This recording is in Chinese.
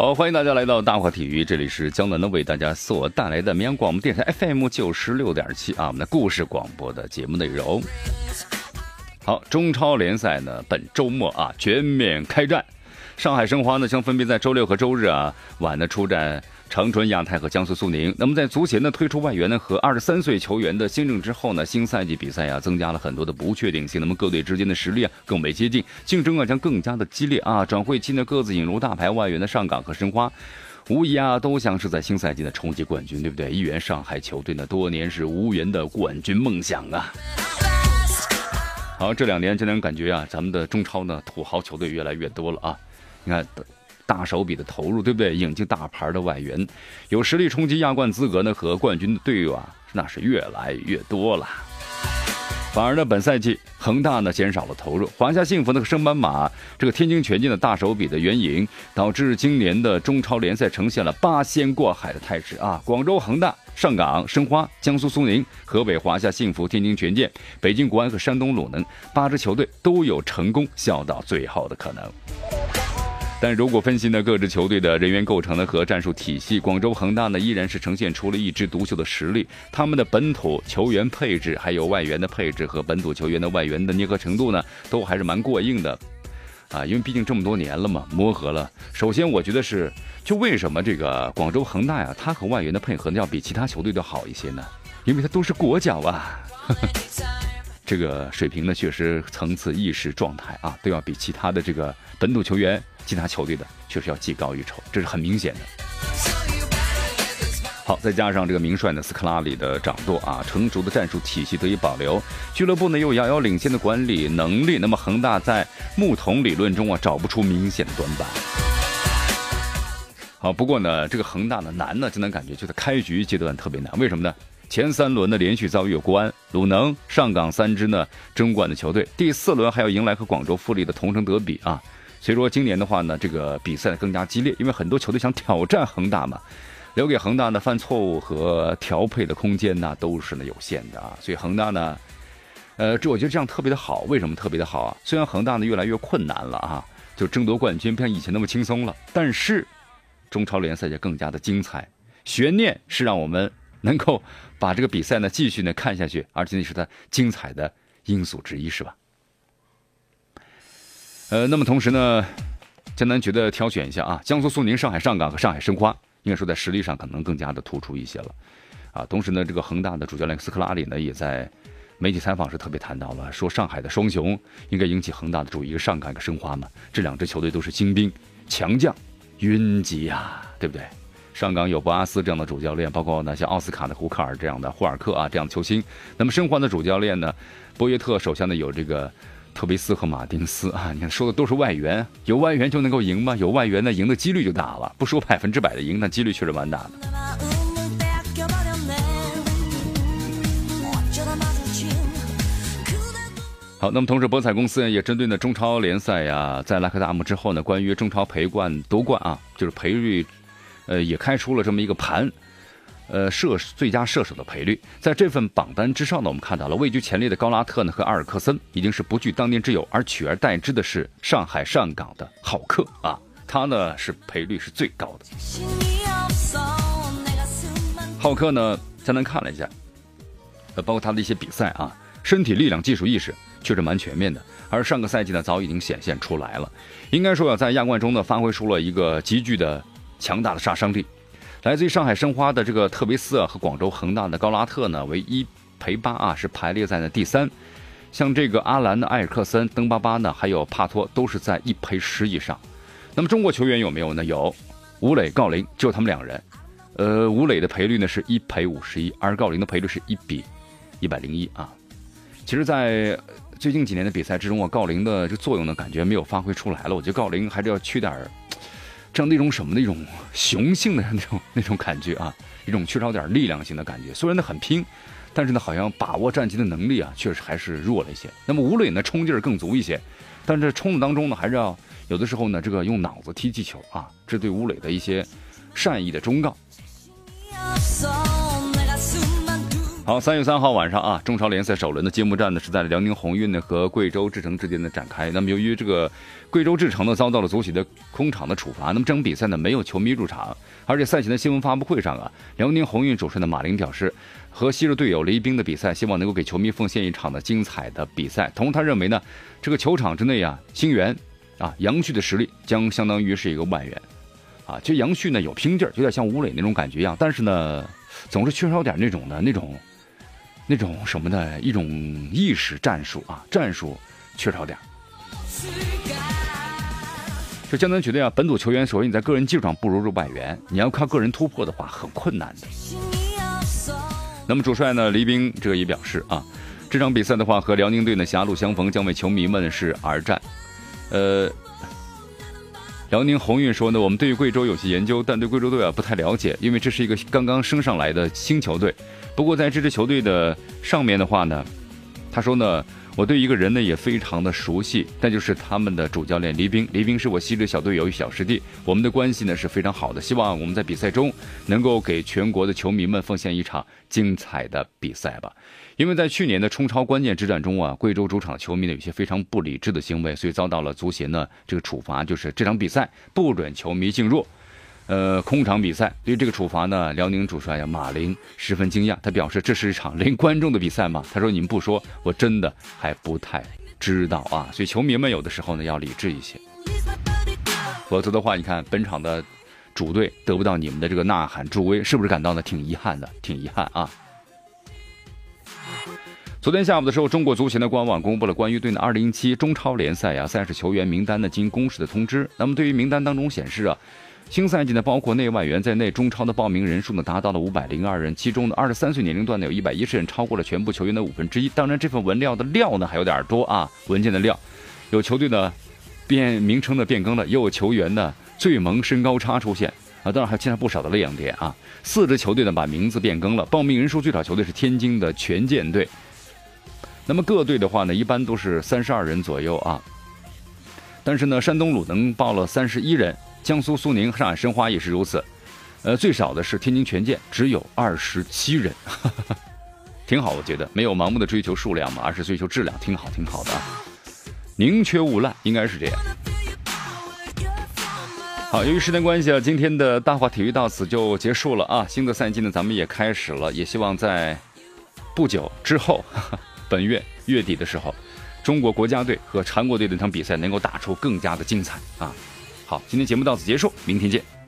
好，欢迎大家来到大话体育，这里是江南呢为大家所带来的绵阳广播电台 FM 九十六点七啊，我们的故事广播的节目内容。好，中超联赛呢，本周末啊全面开战。上海申花呢将分别在周六和周日啊晚呢出战长春亚泰和江苏苏宁。那么在足协呢推出外援呢和二十三岁球员的新政之后呢，新赛季比赛啊增加了很多的不确定性。那么各队之间的实力啊更为接近，竞争啊将更加的激烈啊。转会期呢各自引入大牌外援的上港和申花，无疑啊都像是在新赛季的冲击冠军，对不对？一员上海球队呢多年是无缘的冠军梦想啊。好，这两年就能感觉啊，咱们的中超呢土豪球队越来越多了啊。你看，大手笔的投入，对不对？引进大牌的外援，有实力冲击亚冠资格呢和冠军的队伍啊，那是越来越多了。反而呢，本赛季恒大呢减少了投入，华夏幸福那个升班马这个天津权健的大手笔的援引，导致今年的中超联赛呈现了八仙过海的态势啊！广州恒大、上港申花、江苏苏宁、河北华夏幸福、天津权健、北京国安和山东鲁能八支球队都有成功笑到最后的可能。但如果分析呢各支球队的人员构成呢和战术体系，广州恒大呢依然是呈现出了一枝独秀的实力。他们的本土球员配置，还有外援的配置和本土球员的外援的捏合程度呢，都还是蛮过硬的，啊，因为毕竟这么多年了嘛，磨合了。首先，我觉得是，就为什么这个广州恒大呀，他和外援的配合呢要比其他球队都好一些呢？因为他都是国脚啊，这个水平呢确实层次、意识、状态啊，都要比其他的这个本土球员。其他球队的确实要技高一筹，这是很明显的。好，再加上这个名帅呢斯科拉里的掌舵啊，成熟的战术体系得以保留，俱乐部呢又遥遥领先的管理能力，那么恒大在木桶理论中啊找不出明显的短板。好，不过呢这个恒大呢难呢，就能感觉就在开局阶段特别难，为什么呢？前三轮的连续遭遇国安、鲁能、上港三支呢争冠的球队，第四轮还要迎来和广州富力的同城德比啊。所以说今年的话呢，这个比赛更加激烈，因为很多球队想挑战恒大嘛，留给恒大呢犯错误和调配的空间呢都是呢有限的啊。所以恒大呢，呃，这我觉得这样特别的好。为什么特别的好啊？虽然恒大呢越来越困难了啊，就争夺冠军不像以前那么轻松了，但是中超联赛就更加的精彩，悬念是让我们能够把这个比赛呢继续呢看下去，而且那是它精彩的因素之一，是吧？呃，那么同时呢，江南觉得挑选一下啊，江苏苏宁、上海上港和上海申花，应该说在实力上可能更加的突出一些了，啊，同时呢，这个恒大的主教练斯科拉里呢，也在媒体采访时特别谈到了，说上海的双雄应该引起恒大的注意，一个上港，一个申花嘛，这两支球队都是精兵强将云集呀，对不对？上港有博阿斯这样的主教练，包括呢像奥斯卡的胡克尔这样的霍尔克啊这样的球星，那么申花的主教练呢，博约特手下呢有这个。特维斯和马丁斯啊，你看说的都是外援，有外援就能够赢吗？有外援呢，赢的几率就大了。不说百分之百的赢，但几率确实蛮大的。好，那么同时，博彩公司也针对呢中超联赛呀，在拉克达姆之后呢，关于中超赔冠夺冠啊，就是赔率，呃，也开出了这么一个盘。呃，射最佳射手的赔率，在这份榜单之上呢，我们看到了位居前列的高拉特呢和阿尔克森已经是不具当年之勇，而取而代之的是上海上港的浩克啊，他呢是赔率是最高的。浩克呢，咱们看了一下，呃，包括他的一些比赛啊，身体力量、技术意识确实蛮全面的，而上个赛季呢，早已经显现出来了，应该说要在亚冠中呢，发挥出了一个极具的强大的杀伤力。来自于上海申花的这个特维斯啊，和广州恒大的高拉特呢，为一赔八啊，是排列在呢第三。像这个阿兰的埃尔克森、登巴巴呢，还有帕托，都是在一赔十以上。那么中国球员有没有呢？有，吴磊、郜林，就他们两人。呃，吴磊的赔率呢是一赔五十一，而郜林的赔率是一比一百零一啊。其实，在最近几年的比赛之中啊，郜林的这作用呢，感觉没有发挥出来了。我觉得郜林还是要缺点儿。像那种什么的一种雄性的 那种那种感觉啊，一种缺少点力量型的感觉。虽然他很拼，但是呢，好像把握战机的能力啊，确实还是弱了一些。那么吴磊呢，冲劲儿更足一些，但是冲的当中呢，还是要有的时候呢，这个用脑子踢气球啊，这对吴磊的一些善意的忠告。好，三月三号晚上啊，中超联赛首轮的揭幕战呢是在辽宁宏运呢和贵州智诚之间的展开。那么由于这个贵州智诚呢遭到了足协的空场的处罚，那么这场比赛呢没有球迷入场。而且赛前的新闻发布会上啊，辽宁宏运主帅的马林表示，和昔日队友雷兵的比赛，希望能够给球迷奉献一场的精彩的比赛。同时他认为呢，这个球场之内啊，星源啊杨旭的实力将相当于是一个外援，啊，其实杨旭呢有拼劲儿，有点像吴磊那种感觉一样，但是呢，总是缺少点那种的那种。那种什么的一种意识战术啊，战术缺少点。就江南觉得呀，本土球员首先你在个人技术上不如入外援，你要靠个人突破的话很困难的。那么主帅呢，黎兵这个也表示啊，这场比赛的话和辽宁队呢狭路相逢，将为球迷们是而战。呃，辽宁宏运说呢，我们对于贵州有些研究，但对贵州队啊不太了解，因为这是一个刚刚升上来的新球队。不过在这支球队的上面的话呢，他说呢，我对一个人呢也非常的熟悉，那就是他们的主教练黎兵。黎兵是我昔日小队友与小师弟，我们的关系呢是非常好的。希望我们在比赛中能够给全国的球迷们奉献一场精彩的比赛吧。因为在去年的冲超关键之战中啊，贵州主场球迷呢有些非常不理智的行为，所以遭到了足协呢这个处罚，就是这场比赛不准球迷进入。呃，空场比赛对于这个处罚呢，辽宁主帅呀马林十分惊讶，他表示这是一场零观众的比赛吗？他说你们不说，我真的还不太知道啊。所以球迷们有的时候呢要理智一些，否则的话，你看本场的主队得不到你们的这个呐喊助威，是不是感到呢挺遗憾的？挺遗憾啊。昨天下午的时候，中国足协的官网公布了关于对呢2017中超联赛呀赛事球员名单的经公示的通知。那么对于名单当中显示啊。新赛季呢，包括内外援在内，中超的报名人数呢达到了五百零二人，其中呢二十三岁年龄段呢有一百一十人，超过了全部球员的五分之一。当然，这份文料的料呢还有点多啊，文件的料，有球队呢变名称的变更了，也有球员呢最萌身高差出现啊，当然还添了不少的亮点啊。四支球队呢把名字变更了，报名人数最少球队是天津的权健队，那么各队的话呢一般都是三十二人左右啊，但是呢山东鲁能报了三十一人。江苏苏宁、上海申花也是如此，呃，最少的是天津权健，只有二十七人，挺好，我觉得。没有盲目的追求数量嘛，而是追求质量，挺好，挺好的，宁缺毋滥，应该是这样。好，由于时间关系啊，今天的大话体育到此就结束了啊，新的赛季呢，咱们也开始了，也希望在不久之后，本月月底的时候，中国国家队和韩国队的那场比赛能够打出更加的精彩啊。好，今天节目到此结束，明天见。